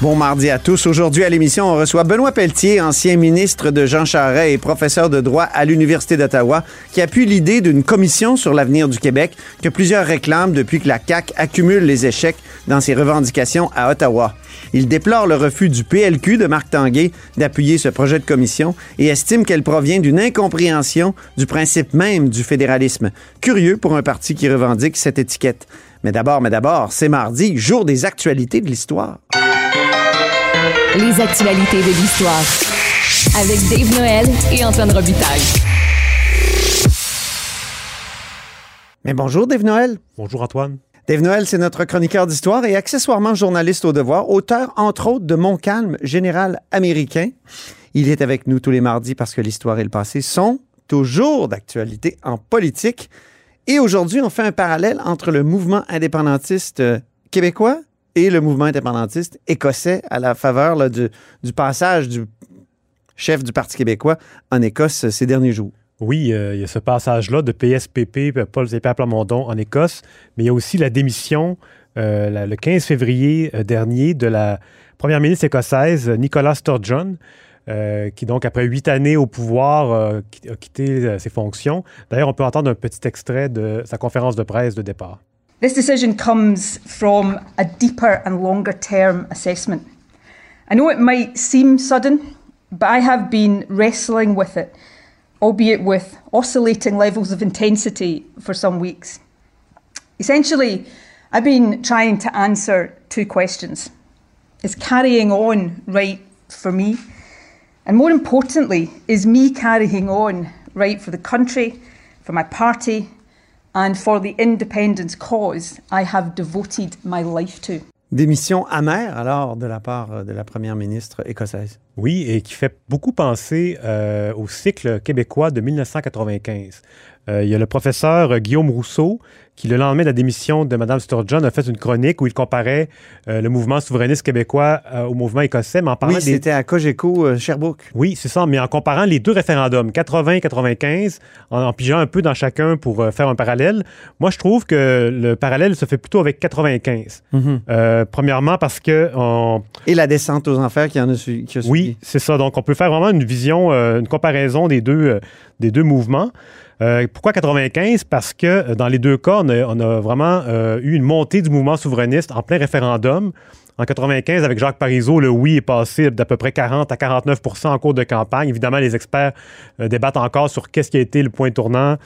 Bon mardi à tous. Aujourd'hui à l'émission, on reçoit Benoît Pelletier, ancien ministre de Jean Charest et professeur de droit à l'Université d'Ottawa, qui appuie l'idée d'une commission sur l'avenir du Québec que plusieurs réclament depuis que la CAQ accumule les échecs dans ses revendications à Ottawa. Il déplore le refus du PLQ de Marc Tanguay d'appuyer ce projet de commission et estime qu'elle provient d'une incompréhension du principe même du fédéralisme. Curieux pour un parti qui revendique cette étiquette. Mais d'abord, mais d'abord, c'est mardi, jour des actualités de l'histoire. Les actualités de l'histoire. Avec Dave Noël et Antoine Robitaille. Mais bonjour, Dave Noël. Bonjour Antoine. Dave Noël, c'est notre chroniqueur d'histoire et accessoirement journaliste au devoir, auteur entre autres de Mon calme, général américain. Il est avec nous tous les mardis parce que l'histoire et le passé sont toujours d'actualité en politique. Et aujourd'hui, on fait un parallèle entre le mouvement indépendantiste euh, québécois et le mouvement indépendantiste écossais à la faveur du, passage du chef du Parti québécois en Écosse euh, ces derniers jours. Oui, euh, il y a ce passage-là de PSPP, Paul Zépé Plamondon en Écosse, mais il y a aussi la démission euh, le 15 février euh, dernier de la première ministre écossaise Nicola Sturgeon, euh, qui donc après huit années au pouvoir euh, a quitté euh, ses fonctions. D'ailleurs, on peut entendre un petit extrait de sa conférence de presse de départ. This decision comes from a deeper and longer term assessment. I know it might seem sudden, but I have been wrestling with it, albeit with oscillating levels of intensity for some weeks. Essentially, I've been trying to answer two questions Is carrying on right for me? And more importantly, is me carrying on right for the country, for my party, and for the independence cause I have devoted my life to. Démission amère alors de la part de la première ministre écossaise. Oui, et qui fait beaucoup penser euh, au cycle québécois de 1995. Euh, il y a le professeur Guillaume Rousseau qui, le lendemain de la démission de Mme Sturgeon, a fait une chronique où il comparait euh, le mouvement souverainiste québécois euh, au mouvement écossais, mais en parlant Oui, des... c'était à Cogeco euh, Sherbrooke. Oui, c'est ça, mais en comparant les deux référendums, 80 et 95, en, en pigeant un peu dans chacun pour euh, faire un parallèle, moi je trouve que le parallèle se fait plutôt avec 95. Euh, premièrement parce que on, Et la descente aux enfers qui en a, su, qui a suivi. oui, c'est ça. Donc, on peut faire vraiment une vision, une comparaison des deux, des deux mouvements. Pourquoi 95? Parce que dans les deux cas, on a, on a vraiment euh, eu une montée du mouvement souverainiste en plein référendum. En 95, avec Jacques Parizeau, le oui est passé d'à peu près 40 à 49% en cours de campagne. Évidemment, les experts euh, débattent encore sur qu'est-ce qui a été le point tournant.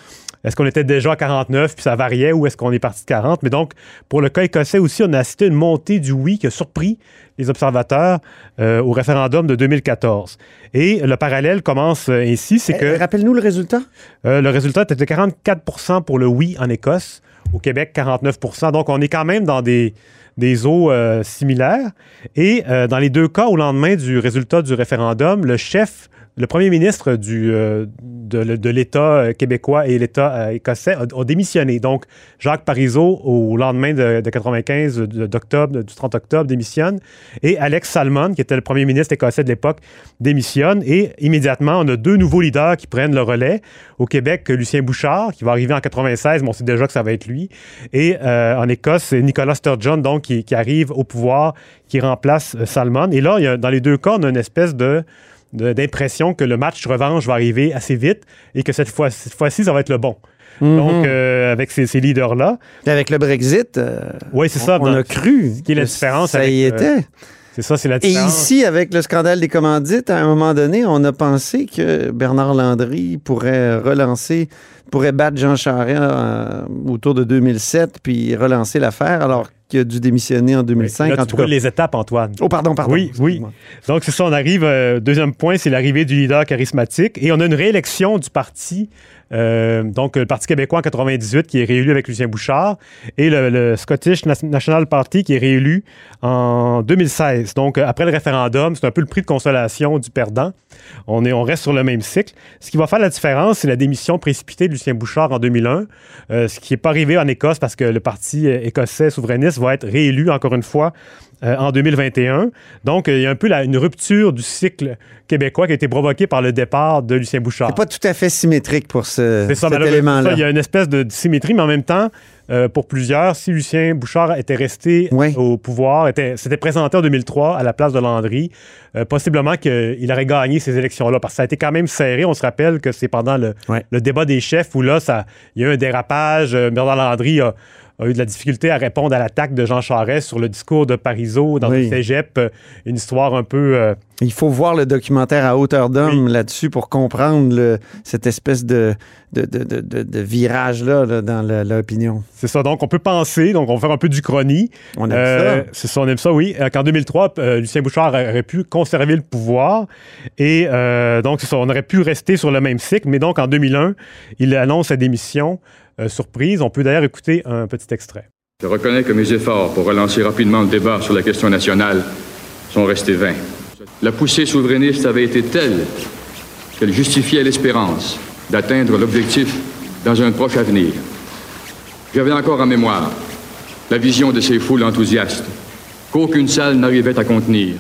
Est-ce qu'on était déjà à 49 puis ça variait ou est-ce qu'on est parti de 40? Mais donc, pour le cas écossais aussi, on a assisté à une montée du oui qui a surpris les observateurs euh, au référendum de 2014. Et le parallèle commence ainsi, c'est Euh, que Rappelle-nous le résultat. euh, le résultat était de 44% pour le oui en Écosse, au Québec 49% Donc on est quand même dans des, eaux euh, similaires. Et euh, dans les deux cas, au lendemain du résultat du référendum, le chef le premier ministre du, euh, de, l'État euh, québécois et l'État euh, écossais a démissionné. Donc, Jacques Parizeau, au lendemain de, de 95, de- d'octobre, du 30 octobre, démissionne. Et Alex Salmon, qui était le premier ministre écossais de l'époque, démissionne. Et immédiatement, on a deux nouveaux leaders qui prennent le relais. Au Québec, Lucien Bouchard, qui va arriver en 96, mais on sait déjà que ça va être lui. Et en Écosse, Nicolas Sturgeon, donc, qui, arrive au pouvoir, qui remplace Salmon. Et là, dans les deux cas, on a une espèce de- d'impression que le match revanche va arriver assez vite et que cette fois- cette fois-ci, ça va être le bon. Mhm. Donc, euh, avec ces, ces leaders-là, Avec le Brexit, euh, oui, c'est on, ça. on a cru. qui est la différence Ça avec, y euh, était. C'est ça, c'est la Et différence. ici, avec le scandale des commandites, à un moment donné, on a pensé que Bernard Landry pourrait relancer, pourrait battre Jean Charest euh, autour de 2007 puis relancer l'affaire, alors qu'il a dû démissionner en 2005. Là, en tu tout cas. les étapes, Antoine. Oh, pardon, pardon. Oui, oui. Donc, c'est ça, on arrive. euh, deuxième point, c'est l'arrivée du leader charismatique. Et on a une réélection du parti. Euh, donc, le Parti québécois en 98 qui est réélu avec Lucien Bouchard et le, Scottish National Party qui est réélu en 2016. Donc, euh, après le référendum, c'est un peu le prix de consolation du perdant. On, est, on reste sur le même cycle. Ce qui va faire la différence, c'est la démission précipitée de Lucien Bouchard en 2001, euh, ce qui n'est pas arrivé en Écosse parce que le Parti écossais souverainiste va être réélu encore une fois euh, en 2021. Donc, euh, il y a un peu la- une rupture du cycle québécois qui a été provoquée par le départ de Lucien Bouchard. C'est pas tout à fait symétrique pour ce, C'est ça, cet élément-là. Il y a une espèce de symétrie, mais en même temps, euh, pour plusieurs, si Lucien Bouchard était resté Oui. au pouvoir, était- s'était présenté en 2003 à la place de Landry, euh, possiblement qu'il aurait gagné ces élections-là, parce que ça a été quand même serré. On se rappelle que c'est pendant le, débat des chefs où là, ça, il y a eu un dérapage. Bernard Landry a, a eu de la difficulté à répondre à l'attaque de Jean Charest sur le discours de Parizeau dans Oui. le cégep. Euh, Une histoire un peu... euh, Il faut voir le documentaire à hauteur d'homme là-dessus pour comprendre le- cette espèce de, de, de, de- de- de virage-là là, dans l'opinion. c'est ça. Donc, on peut penser, donc on va faire un peu du chrony. On aime Euh, ça. C'est ça, on aime ça, oui. Euh, Qu'en 2003, euh, Lucien Bouchard aurait pu conserver le pouvoir. Et euh, donc, c'est ça, on aurait pu rester sur le même cycle. Mais donc, en 2001, il annonce sa démission. Euh, surprise. On peut d'ailleurs écouter un petit extrait. Je reconnais que mes efforts pour relancer rapidement le débat sur la question nationale sont restés vains. La poussée souverainiste avait été telle qu'elle justifiait l'espérance d'atteindre l'objectif dans un proche avenir. J'avais encore en mémoire la vision de ces foules enthousiastes qu'aucune salle n'arrivait à contenir.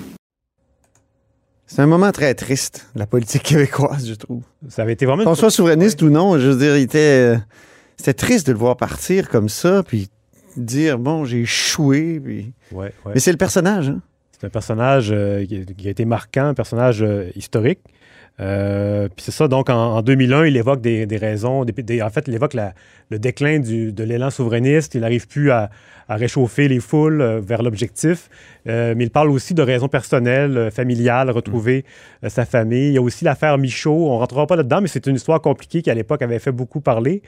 C'est un moment très triste, la politique québécoise, je trouve. Ça avait été vraiment... Qu'on soit souverainiste ou non, je veux dire, il était, euh, c'était triste de le voir partir comme ça, puis dire, bon, j'ai échoué. Puis... Ouais, ouais. Mais c'est le personnage. Hein? C'est un personnage euh, qui, qui a été marquant, un personnage euh, historique. Euh, Puis c'est ça, donc en, en 2001, il évoque des, raisons. en fait, il évoque le déclin de l'élan souverainiste. Il n'arrive plus à, réchauffer les foules euh, vers l'objectif. Euh, mais il parle aussi de raisons personnelles, euh, familiales, retrouver sa famille. Il y a aussi l'affaire Michaud. On ne rentrera pas là-dedans, mais c'est une histoire compliquée qui, à l'époque, avait fait beaucoup parler.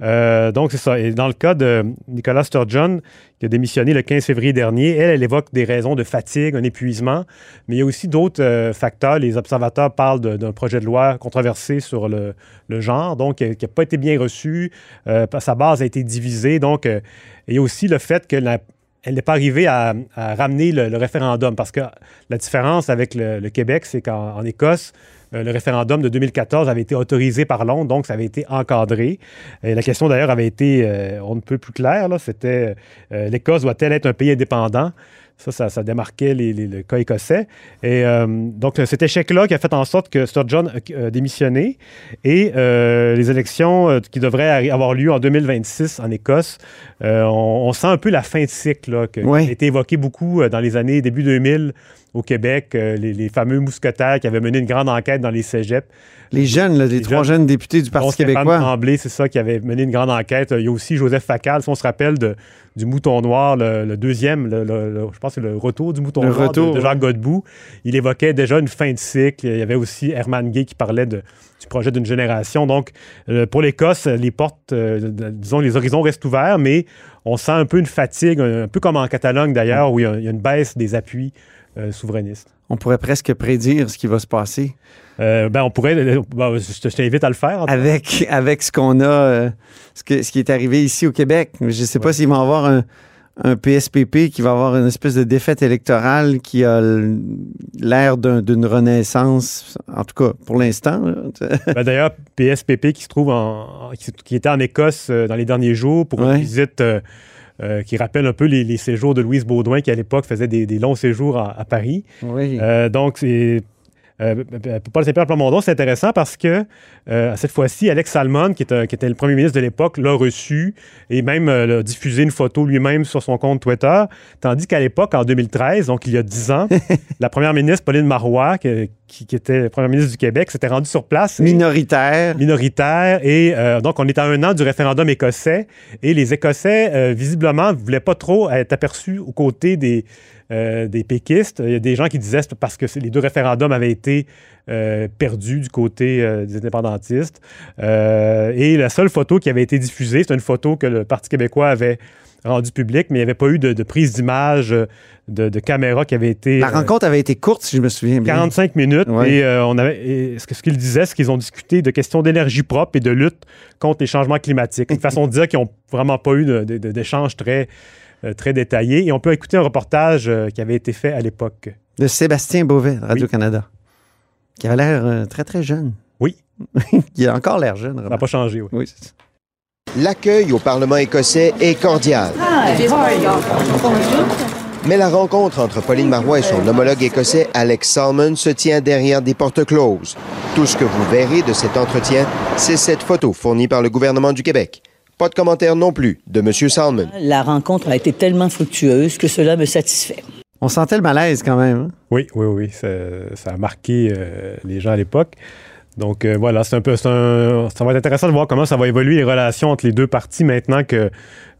Donc, c'est ça. Et dans le cas de Nicolas Sturgeon, qui a démissionné le 15 février dernier, elle, elle évoque des raisons de fatigue, un épuisement, mais il y a aussi d'autres facteurs. Les observateurs parlent de- d'un projet de loi controversé sur le, le genre, donc euh, qui n'a pas été bien reçu. Euh, sa base a été divisée. Donc, euh, aussi le fait que la- elle n'est pas arrivée à, ramener le, référendum, parce que la différence avec le, Québec, c'est qu'en en Écosse, euh, le référendum de 2014 avait été autorisé par Londres, donc ça avait été encadré. Et la question d'ailleurs avait été, on ne peut plus clair, là, c'était l'Écosse doit-elle être un pays indépendant? Ça, ça, ça démarquait les- les- le cas écossais. Et euh, donc, cet échec-là qui a fait en sorte que Sturgeon a a démissionné et euh, les élections euh, qui devraient avoir lieu en 2026 en Écosse, euh, on, on sent un peu la fin de cycle là, que- Ouais. qui a été évoqué beaucoup euh, dans les années début 2000 au Québec, euh, les, les fameux mousquetaires qui avaient mené une grande enquête dans les cégeps. Les jeunes, là, les, Les trois jeunes. jeunes députés du Parti québécois. Tremblay, c'est ça, qui avait mené une grande enquête. Il y a aussi Joseph Facal, si on se rappelle de- du Mouton Noir, le, le deuxième, le- le- le- je pense que c'est le retour du Mouton Le Noir de- retour, de, Jacques Godbout. Il évoquait déjà une fin de cycle. Il y avait aussi Herman Gay qui parlait de- du projet d'une génération. Donc, euh, pour l'Écosse, les portes, euh, disons, les horizons restent ouverts, mais on sent un peu une fatigue, un, un peu comme en Catalogne d'ailleurs, où il y, a, il y a une baisse des appuis euh, souverainistes. On pourrait presque prédire ce qui va se passer Euh, ben, on pourrait, ben, je te- je t'invite à le faire. avec, avec ce qu'on a, ce, que- ce qui est arrivé ici au Québec. Je ne sais pas Ouais. s'ils vont avoir un, un PSPP qui va avoir une espèce de défaite électorale qui a l'air d'une renaissance, en tout cas pour l'instant. Ben, d'ailleurs, PSPP qui se trouve en, qui, était en Écosse euh, dans les derniers jours pour une visite euh, euh, qui rappelle un peu les, séjours de Louise Baudouin qui à l'époque faisait des, longs séjours à, Paris. Oui. donc c'est euh, Paul Saint-Pierre Plamondon, c'est intéressant parce que euh, cette fois-ci, Alex Salmon, qui, était le premier ministre de l'époque, l'a reçu et même euh, a diffusé une photo lui-même sur son compte Twitter. Tandis qu'à l'époque, en 2013, donc il y a dix ans, la première ministre Pauline Marois, qui, était première ministre du Québec, s'était rendue sur place. Minoritaire. minoritaire. Et donc, on est à un an du référendum écossais. Et les Écossais, visiblement, ne voulaient pas trop être aperçus aux côtés des euh, des péquistes. Il y a des gens qui disaient parce que les deux référendums avaient été euh, perdus du côté euh, des indépendantistes. et la seule photo qui avait été diffusée, c'est une photo que le Parti québécois avait rendue publique, mais il n'y avait pas eu de, prise d'image de, caméra qui avait été. La rencontre avait été courte, si je me souviens bien. 45 minutes. Et on avait. ce qu'ils disaient, c'est qu'ils ont discuté de questions d'énergie propre et de lutte contre les changements climatiques. Une façon de dire qu'ils n'ont vraiment pas eu d'échange très euh, très détaillé. Et on peut écouter un reportage euh, qui avait été fait à l'époque. De Sébastien Beauvais, Radio-Canada, qui avait l'air euh, très, très jeune. Oui. Il a encore l'air jeune. Ça n'a pas changé, oui. oui L'accueil au Parlement écossais est cordial. Mais la rencontre entre Pauline Marois et son homologue écossais Alex Salmon se tient derrière des portes closes. Tout ce que vous verrez de cet entretien, c'est cette photo fournie par le gouvernement du Québec. Pas de commentaire non plus de M. Salmon. La rencontre a été tellement fructueuse que cela me satisfait. On sentait le malaise quand même. Hein? Oui, oui, oui. Ça, a marqué euh, les gens à l'époque. Donc euh, voilà, c'est un peu. ça va être intéressant de voir comment ça va évoluer les relations entre les deux parties maintenant que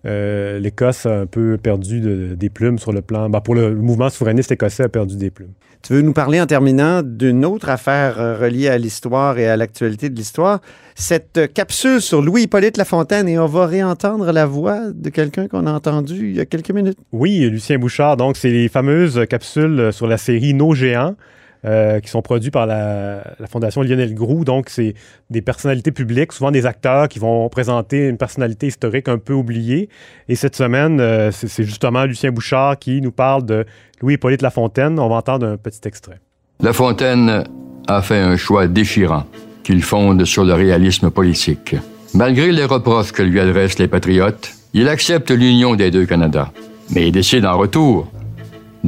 euh, l'Écosse a un peu perdu des plumes sur le plan. Ben, pour le, mouvement souverainiste écossais a perdu des plumes. Tu veux nous parler en terminant d'une autre affaire euh, reliée à l'histoire et à l'actualité de l'histoire, cette capsule sur Louis-Hippolyte Lafontaine, et on va réentendre la voix de quelqu'un qu'on a entendu il y a quelques minutes. Oui, Lucien Bouchard. Donc, c'est les fameuses capsules sur la série Nos géants. Euh, qui sont produits par la, Fondation Lionel Groux. Donc, c'est des personnalités publiques, souvent des acteurs qui vont présenter une personnalité historique un peu oubliée. Et cette semaine, euh, c'est justement Lucien Bouchard qui nous parle de Louis-Hippolyte Lafontaine. On va entendre un petit extrait. Lafontaine a fait un choix déchirant qu'il fonde sur le réalisme politique. Malgré les reproches que lui adressent les patriotes, il accepte l'union des deux Canada. Mais il décide en retour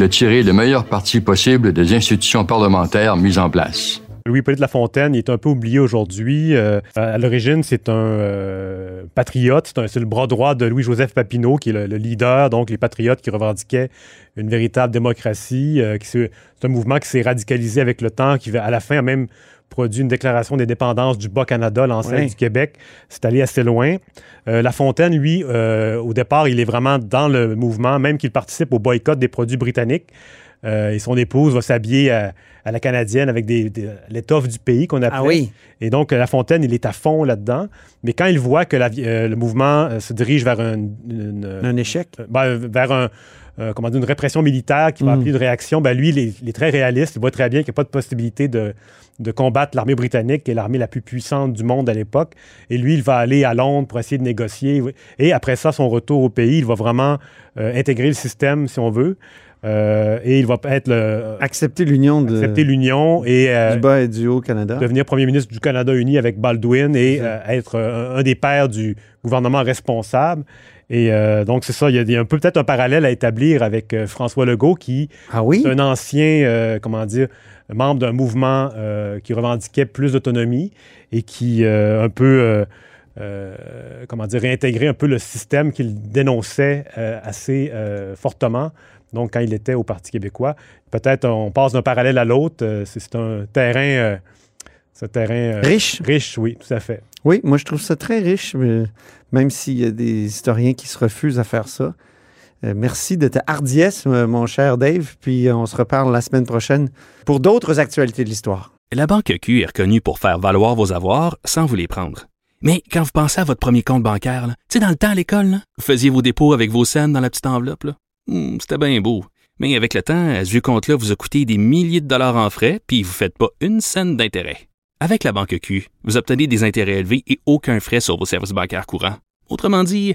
de tirer le meilleur parti possible des institutions parlementaires mises en place. Louis-Hippolyte Lafontaine est un peu oublié aujourd'hui. Euh, à l'origine, c'est un euh, patriote, c'est le bras droit de Louis-Joseph Papineau, qui est le, leader, donc les patriotes qui revendiquaient une véritable démocratie. Euh, c'est un mouvement qui s'est radicalisé avec le temps, qui à la fin a même produit une déclaration d'indépendance du Bas-Canada, l'ancêtre du Québec. C'est allé assez loin. Euh, la Fontaine, lui, euh, au départ, il est vraiment dans le mouvement, même qu'il participe au boycott des produits britanniques. Euh, et son épouse va s'habiller à, la canadienne avec des, l'étoffe du pays qu'on appelle. Ah oui. Et donc, La Fontaine, il est à fond là-dedans. Mais quand il voit que le mouvement se dirige vers un, un échec, ben, vers un, comment dire, une répression militaire qui va mm. appeler une réaction, ben lui, il est, il est, très réaliste. Il voit très bien qu'il n'y a pas de possibilité de, de combattre l'armée britannique, qui est l'armée la plus puissante du monde à l'époque. Et lui, il va aller à Londres pour essayer de négocier. Et après ça, son retour au pays, il va vraiment euh, intégrer le système, si on veut. Euh, et il va être le, accepter l'union de accepter l'union et du bas et du haut Canada devenir premier ministre du Canada uni avec Baldwin et euh, être un, des pères du gouvernement responsable et donc c'est ça il y a, un peu peut-être un parallèle à établir avec François Legault qui ah oui? est un ancien comment dire membre d'un mouvement euh, qui revendiquait plus d'autonomie et qui euh, un peu, euh, comment dire, réintégrait un peu le système qu'il dénonçait assez fortement. Donc, quand il était au Parti québécois, peut-être on passe d'un parallèle à l'autre. c'est un terrain, un terrain riche. Riche, oui, tout à fait. Oui, moi je trouve ça très riche, même s'il y a des historiens qui se refusent à faire ça. Euh, merci de ta hardiesse, euh, mon cher Dave, puis euh, on se reparle la semaine prochaine pour d'autres actualités de l'histoire. La Banque Q est reconnue pour faire valoir vos avoirs sans vous les prendre. Mais quand vous pensez à votre premier compte bancaire, tu sais, dans le temps à l'école, vous faisiez vos dépôts avec vos scènes dans la petite enveloppe. Hmm, c'était bien beau. Mais avec le temps, ce vieux compte-là vous a coûté des milliers de dollars en frais, puis vous ne faites pas une scène d'intérêt. Avec la Banque Q, vous obtenez des intérêts élevés et aucun frais sur vos services bancaires courants. Autrement dit,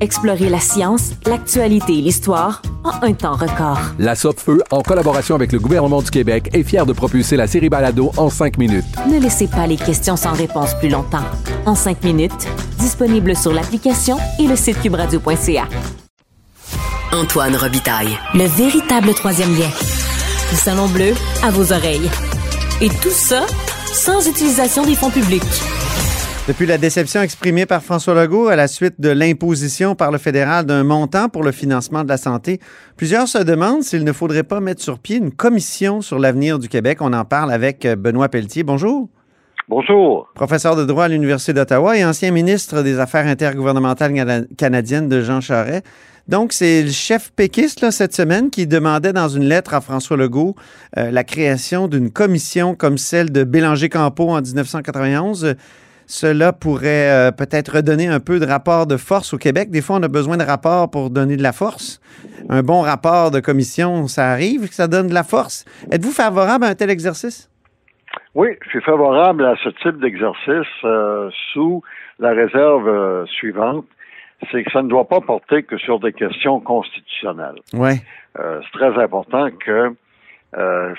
Explorez la science, l'actualité et l'histoire en un temps record. La Feu, en collaboration avec le gouvernement du Québec, est fière de propulser la série Balado en cinq minutes. Ne laissez pas les questions sans réponse plus longtemps. En cinq minutes, disponible sur l'application et le site cubradio.ca. Antoine Robitaille. Le véritable troisième lien. Du Salon Bleu à vos oreilles. Et tout ça sans utilisation des fonds publics. Depuis la déception exprimée par François Legault à la suite de l'imposition par le fédéral d'un montant pour le financement de la santé, plusieurs se demandent s'il ne faudrait pas mettre sur pied une commission sur l'avenir du Québec. On en parle avec euh, Benoît Pelletier. Bonjour. Bonjour. Professeur de droit à l'Université d'Ottawa et ancien ministre des Affaires intergouvernementales canadiennes de Jean Charest. Donc, c'est le chef péquiste là, cette semaine qui demandait dans une lettre à François Legault euh, la création d'une commission comme celle de Bélanger-Campo en 1991. Cela pourrait euh, peut-être redonner un peu de rapport de force au Québec. Des fois, on a besoin de rapports pour donner de la force. Un bon rapport de commission, ça arrive, que ça donne de la force. Êtes-vous favorable à un tel exercice? Oui, je suis favorable à ce type d'exercice euh, sous la réserve euh, suivante, c'est que ça ne doit pas porter que sur des questions constitutionnelles. Ouais. c'est très important que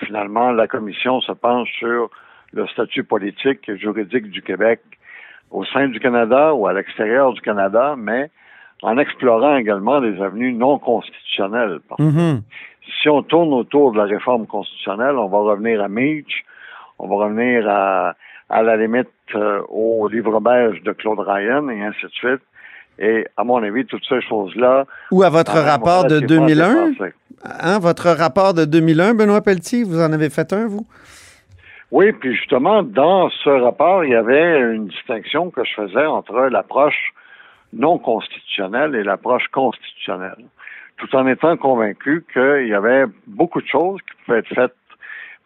finalement la commission se penche sur le statut politique et juridique du Québec au sein du Canada ou à l'extérieur du Canada, mais en explorant également des avenues non constitutionnelles. Mm-hmm. Si on tourne autour de la réforme constitutionnelle, on va revenir à Meach, on va revenir à, à la limite euh, au livre beige de Claude Ryan et ainsi de suite. Et à mon avis, toutes ces choses-là. Ou à votre rapport de 2001. Hein, votre rapport de 2001, Benoît Pelletier, vous en avez fait un, vous? Oui, puis justement, dans ce rapport, il y avait une distinction que je faisais entre l'approche non constitutionnelle et l'approche constitutionnelle, tout en étant convaincu qu'il y avait beaucoup de choses qui pouvaient être faites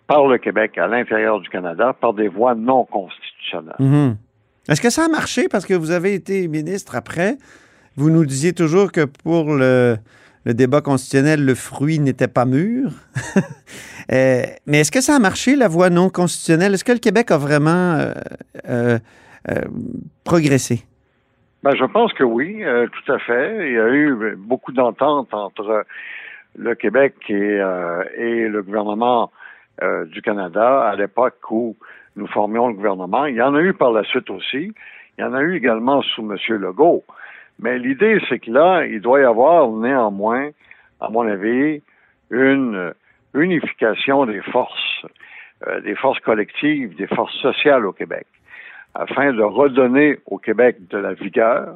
par le Québec à l'intérieur du Canada par des voies non constitutionnelles. Mhm. Est-ce que ça a marché? Parce que vous avez été ministre après? Vous nous disiez toujours que pour le, le débat constitutionnel, le fruit n'était pas mûr. Euh, mais est-ce que ça a marché, la voie non constitutionnelle? Est-ce que le Québec a vraiment euh, euh, progressé? Ben, je pense que oui, tout à fait. Il y a eu beaucoup d'ententes entre le Québec et, et le gouvernement du Canada à l'époque où nous formions le gouvernement. Il y en a eu par la suite aussi. Il y en a eu également sous M. Legault. Mais l'idée, c'est que là, il doit y avoir néanmoins, à mon avis, une unification des forces, euh, des forces collectives, des forces sociales au Québec, afin de redonner au Québec de la vigueur,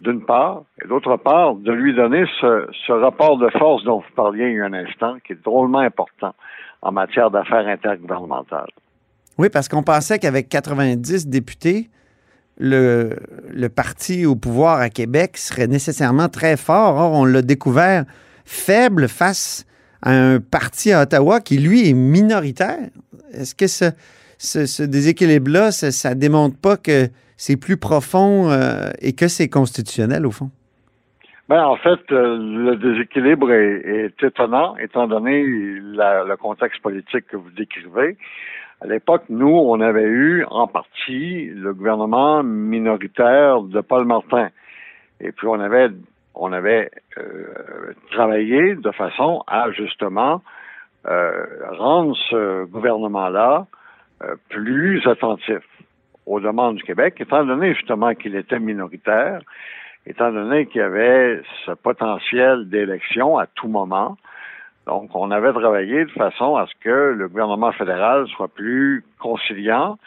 d'une part, et d'autre part, de lui donner ce, rapport de force dont vous parliez il y a un instant, qui est drôlement important en matière d'affaires intergouvernementales. Oui, parce qu'on pensait qu'avec 90 députés, le, le, parti au pouvoir à Québec serait nécessairement très fort. Or, on l'a découvert faible face à un parti à Ottawa qui, lui, est minoritaire. Est-ce que ce, déséquilibre-là, ça ne démontre pas que c'est plus profond euh, et que c'est constitutionnel, au fond? Ben, en fait, euh, le déséquilibre est, étonnant, étant donné le contexte politique que vous décrivez. À l'époque, nous, on avait eu en partie le gouvernement minoritaire de Paul Martin. Et puis on avait on avait euh, travaillé de façon à justement euh, rendre ce gouvernement-là euh, plus attentif aux demandes du Québec, étant donné justement qu'il était minoritaire, étant donné qu'il y avait ce potentiel d'élection à tout moment. Donc, on avait travaillé de façon à ce que le gouvernement fédéral soit plus conciliant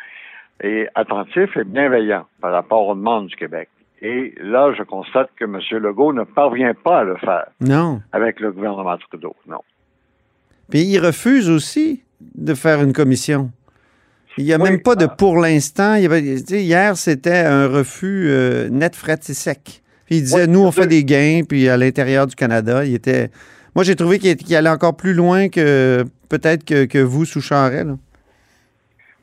et attentif et bienveillant par rapport aux demandes du Québec. Et là, je constate que M. Legault ne parvient pas à le faire. Non. Avec le gouvernement Trudeau, non. Puis il refuse aussi de faire une commission. Il n'y a même pas de ah. pour l'instant. Hier, c'était un refus euh, net, fret et sec. Puis il disait, nous, on fait des gains, puis à l'intérieur du Canada, il était... Moi, j'ai trouvé qu'il allait encore plus loin que peut-être que, vous, sous Charest.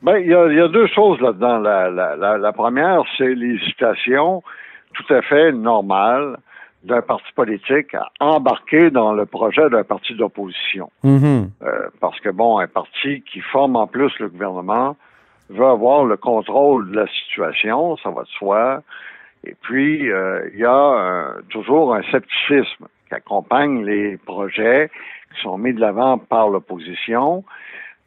Bien, il y, a, deux choses là-dedans. La, première, c'est l'hésitation tout à fait normale d'un parti politique à embarquer dans le projet d'un parti d'opposition. Mm-hmm. Euh, parce que, bon, un parti qui forme en plus le gouvernement veut avoir le contrôle de la situation, ça va de soi. Et puis, euh, il y a toujours un scepticisme qui accompagne les projets qui sont mis de l'avant par l'opposition.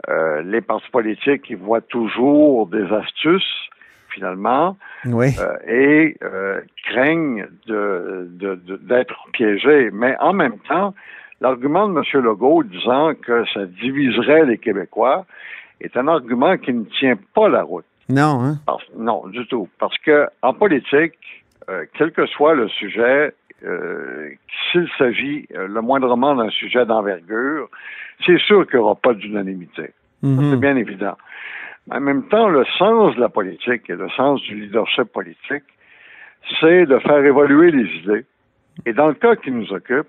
Euh, les partis politiques, ils voient toujours des astuces, finalement, oui. euh, et euh, craignent de, d'être piégés. Mais en même temps, l'argument de M. Legault disant que ça diviserait les Québécois est un argument qui ne tient pas la route. Non, hein? non, du tout. Parce que en politique, quel que soit le sujet, s'il s'agit euh, le moindrement d'un sujet d'envergure, c'est sûr qu'il n'y aura pas d'unanimité. Mhm. C'est bien évident. Mais en même temps, le sens de la politique et le sens du leadership politique, c'est de faire évoluer les idées. Et dans le cas qui nous occupe,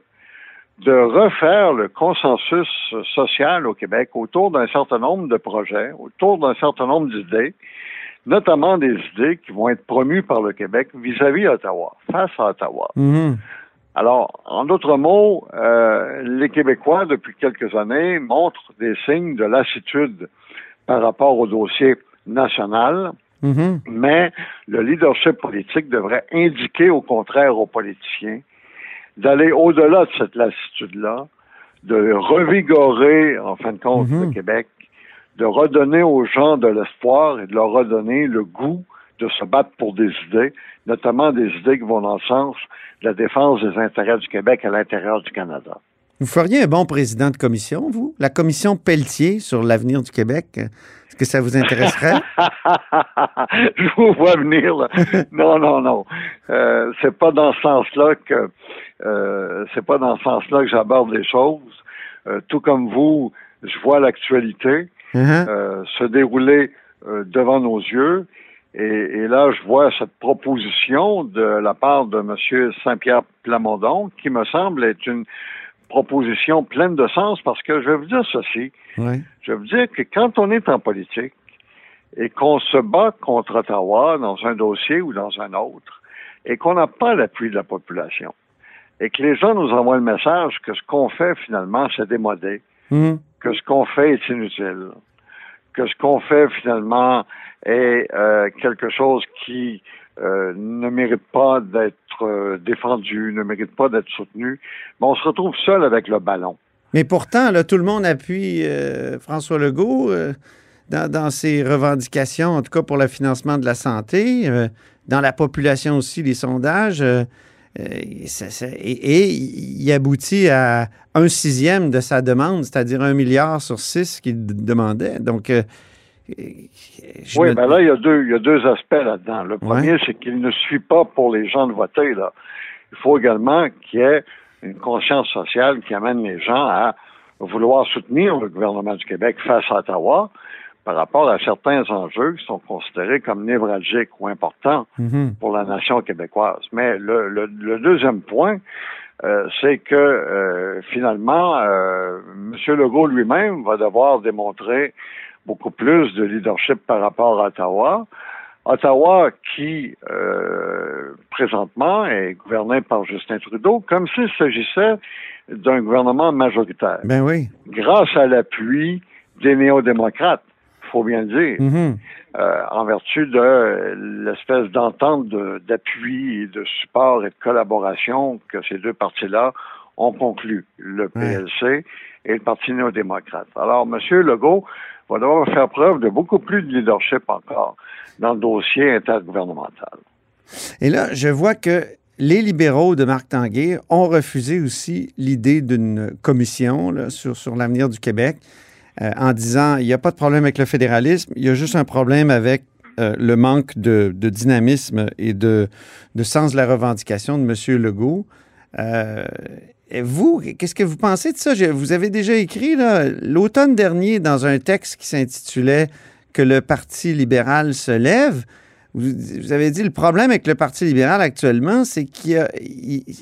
de refaire le consensus social au Québec autour d'un certain nombre de projets, autour d'un certain nombre d'idées, notamment des idées qui vont être promues par le Québec vis-à-vis Ottawa, face à Ottawa. Mhm. Alors, en d'autres mots, euh, les Québécois, depuis quelques années, montrent des signes de lassitude par rapport au dossier national, Mhm. mais le leadership politique devrait indiquer au contraire aux politiciens d'aller au-delà de cette lassitude-là, de revigorer, en fin de compte, le Québec, de redonner aux gens de l'espoir et de leur redonner le goût de se battre pour des idées, notamment des idées qui vont dans le sens de la défense des intérêts du Québec à l'intérieur du Canada. Vous feriez un bon président de commission, vous? La commission Pelletier sur l'avenir du Québec, est-ce que ça vous intéresserait? Je vous vois venir, là. Non, non, non. Euh, c'est pas dans ce sens-là que euh, c'est pas dans ce sens-là que j'aborde les choses. Euh, tout comme vous, je vois l'actualité Uh-huh. se dérouler devant nos yeux. Et, et, là, je vois cette proposition de la part de M. Saint-Pierre Plamondon qui me semble être une proposition pleine de sens parce que je vais vous dire ceci. Je vais vous dire que quand on est en politique et qu'on se bat contre Ottawa dans un dossier ou dans un autre et qu'on n'a pas l'appui de la population et que les gens nous envoient le message que ce qu'on fait finalement, c'est démodé, Mhm. que ce qu'on fait est inutile, que ce qu'on fait finalement est euh, quelque chose qui euh, ne mérite pas d'être euh, défendu, ne mérite pas d'être soutenu, on se retrouve seul avec le ballon. Mais pourtant, là, tout le monde appuie François Legault dans, ses revendications, en tout cas pour le financement de la santé. Dans la population aussi, les sondages. Euh, ça, ça, et, il aboutit à un sixième de sa demande, c'est-à-dire un milliard sur six qu'il demandait. Donc, euh, oui, me... mais là, il y a deux, il y a deux aspects là-dedans. Le premier, c'est qu'il ne suffit pas pour les gens de voter. Là. Il faut également qu'il y ait une conscience sociale qui amène les gens à vouloir soutenir le gouvernement du Québec face à Ottawa par rapport à certains enjeux qui sont considérés comme névralgiques ou importants mm -hmm. pour la nation québécoise. Mais le, le, le deuxième point, euh, c'est que euh, finalement, euh, M. Legault lui-même va devoir démontrer beaucoup plus de leadership par rapport à Ottawa. Ottawa qui, présentement, est gouverné par Justin Trudeau, comme s'il s'agissait d'un gouvernement majoritaire. Ben oui. Grâce à l'appui des néo-démocrates, faut bien le dire, mm -hmm. euh, en vertu de l'espèce d'entente d'appui et de support et de collaboration que ces deux partis-là ont conclu, le PLC ouais. et le Parti néo-démocrate. Alors, M. Legault va devoir faire preuve de beaucoup plus de leadership encore dans le dossier intergouvernemental. Et là, je vois que les libéraux de Marc Tanguay ont refusé aussi l'idée d'une commission là, sur, sur l'avenir du Québec euh, en disant il n'y a pas de problème avec le fédéralisme, il y a juste un problème avec euh, le manque de, dynamisme et de, sens de la revendication de M. Legault. Euh, vous, qu'est-ce que vous pensez de ça? vous avez déjà écrit l'automne dernier dans un texte qui s'intitulait Que le Parti libéral se lève. Vous, avez dit le problème avec le Parti libéral actuellement, c'est que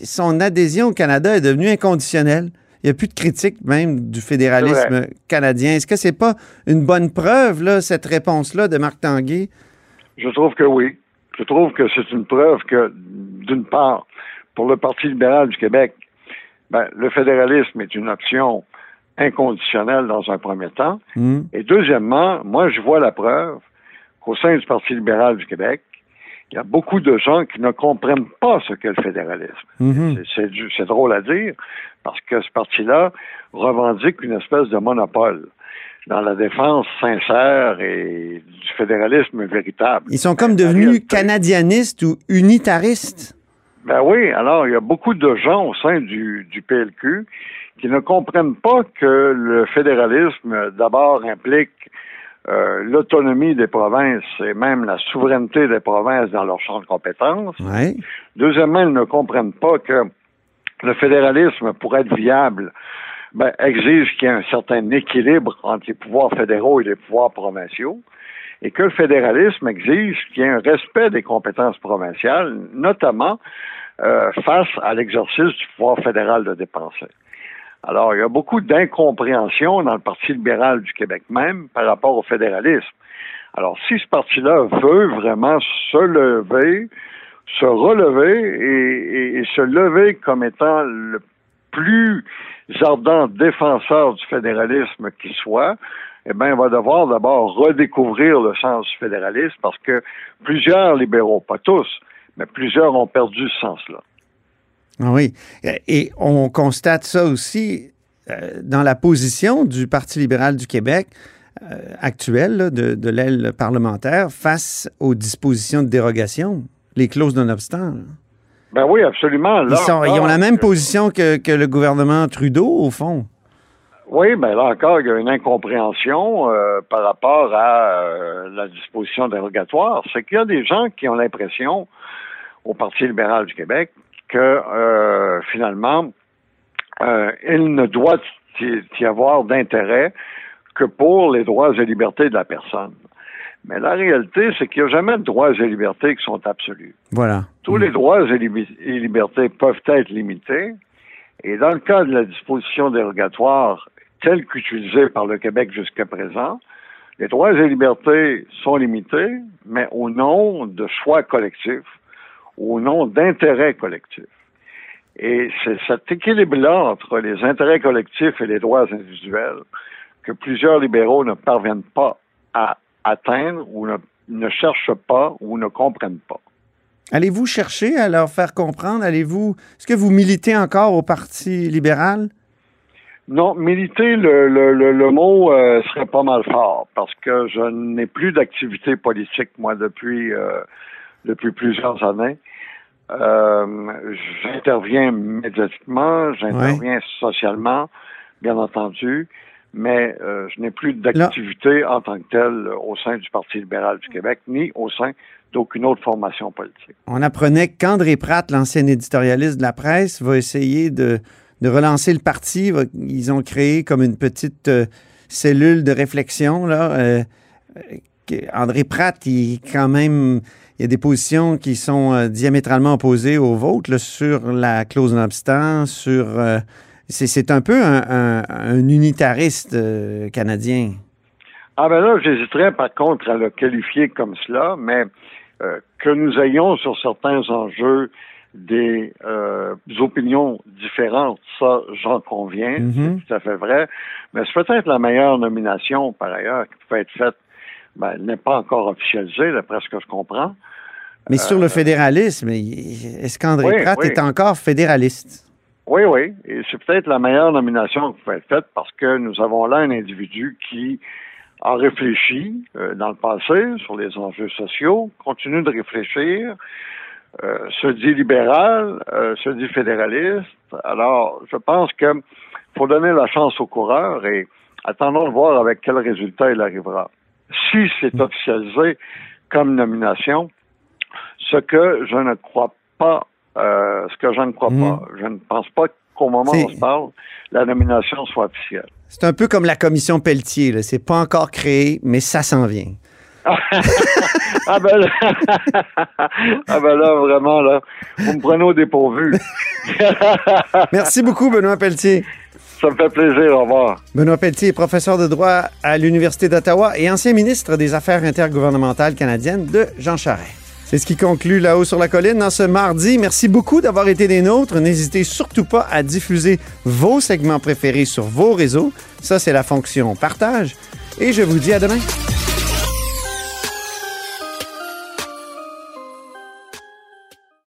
son adhésion au Canada est devenue inconditionnelle. Il n'y a plus de critique même du fédéralisme canadien. Est-ce que c'est pas une bonne preuve, là, cette réponse-là de Marc Tanguay? Je trouve que oui. Je trouve que c'est une preuve que, d'une part, pour le Parti libéral du Québec, ben, le fédéralisme est une option inconditionnelle dans un premier temps. Hmm. Et deuxièmement, moi, je vois la preuve qu'au sein du Parti libéral du Québec, il y a beaucoup de gens qui ne comprennent pas ce qu'est le fédéralisme. Hmm. C'est drôle à dire, parce que ce parti-là revendique une espèce de monopole dans la défense sincère et du fédéralisme véritable. Ils sont comme devenus canadianistes ou unitaristes. Ben oui, alors il y a beaucoup de gens au sein du, du PLQ qui ne comprennent pas que le fédéralisme d'abord implique euh, l'autonomie des provinces et même la souveraineté des provinces dans leur champ de compétences. Deuxièmement, ils ne comprennent pas que le fédéralisme, pour être viable, ben, exige qu'il y ait un certain équilibre entre les pouvoirs fédéraux et les pouvoirs provinciaux, et que le fédéralisme exige qu'il y ait un respect des compétences provinciales, notamment euh, face à l'exercice du pouvoir fédéral de dépenser. Alors, il y a beaucoup d'incompréhension dans le Parti libéral du Québec même par rapport au fédéralisme. Alors, si ce parti-là veut vraiment se lever, se relever et, se lever comme étant le plus ardent défenseur du fédéralisme qui soit, eh bien, va devoir d'abord redécouvrir le sens du fédéralisme parce que plusieurs libéraux, pas tous, mais plusieurs ont perdu ce sens-là. Ah oui. Et on constate ça aussi euh, dans la position du Parti libéral du Québec euh, actuel, de, l'aile parlementaire, face aux dispositions de dérogation, les clauses d'un. Ben oui, absolument. ils, ont la même position que, le gouvernement Trudeau, au fond. Oui, mais là encore, il y a une incompréhension euh, par rapport à euh, la disposition dérogatoire. C'est qu'il y a des gens qui ont l'impression, au Parti libéral du Québec, que euh, finalement, il ne doit y avoir d'intérêt que pour les droits et libertés de la personne. Mais la réalité, c'est qu'il n'y a jamais de droits et libertés qui sont absolus. Voilà. Tous les droits et, libertés peuvent être limités. Et dans le cas de la disposition dérogatoire telle qu'utilisée par le Québec jusqu'à présent, les droits et libertés sont limités, mais au nom de choix collectifs, au nom d'intérêts collectifs. Et c'est cet équilibre-là entre les intérêts collectifs et les droits individuels que plusieurs libéraux ne parviennent pas à atteindre ou ne, cherchent pas ou ne comprennent pas. Allez-vous chercher à leur faire comprendre? Allez-vous. Est-ce que vous militez encore au Parti libéral? Non, militer, le, le, mot euh, serait pas mal fort parce que je n'ai plus d'activité politique, moi, depuis, euh, depuis plusieurs années. Euh, j'interviens médiatiquement, j'interviens socialement, bien entendu mais euh, je n'ai plus d'activité en tant que telle au sein du Parti libéral du Québec, ni au sein d'aucune autre formation politique. On apprenait qu'André Pratt, l'ancien éditorialiste de la presse, va essayer de, relancer le parti. Ils ont créé comme une petite euh, cellule de réflexion. Là. Euh, André Pratt, il quand même... Il y a des positions qui sont diamétralement opposées aux vôtres sur la clause non sur c'est un peu un, unitariste euh, canadien. Ah ben là, j'hésiterais par contre à le qualifier comme cela, mais euh, que nous ayons sur certains enjeux des euh, opinions différentes, ça, j'en conviens, c'est mm-hmm. tout à fait vrai. Mais c'est peut-être la meilleure nomination, par ailleurs, qui peut être faite. Ben, elle n'est pas encore officialisée, d'après ce que je comprends. Mais sur le fédéralisme, est-ce qu'André Pratt est encore fédéraliste? Oui, oui. Et c'est peut-être la meilleure nomination qui peut être faite parce que nous avons là un individu qui a réfléchi euh, dans le passé sur les enjeux sociaux, continue de réfléchir, euh, se dit libéral, euh, se dit fédéraliste. Alors, je pense qu'il faut donner la chance au coureur et attendons de voir avec quel résultat il arrivera. Si c'est officialisé comme nomination. Ce que je ne crois pas, euh, ce que je ne crois Mhm. pas, je ne pense pas qu'au moment où on se parle, la nomination soit officielle. C'est un peu comme la commission Pelletier. C'est pas encore créé, mais ça s'en vient. ah ben là, ah ben là, vraiment, là, vous me prenez au dépourvu. Merci beaucoup, Benoît Pelletier. Ça me fait plaisir, au revoir. Benoît Pelletier est professeur de droit à l'Université d'Ottawa et ancien ministre des Affaires intergouvernementales canadiennes de Jean Charest. C'est ce qui conclut là-haut sur la colline dans ce mardi. Merci beaucoup d'avoir été des nôtres. N'hésitez surtout pas à diffuser vos segments préférés sur vos réseaux. Ça, c'est la fonction partage. Et je vous dis à demain.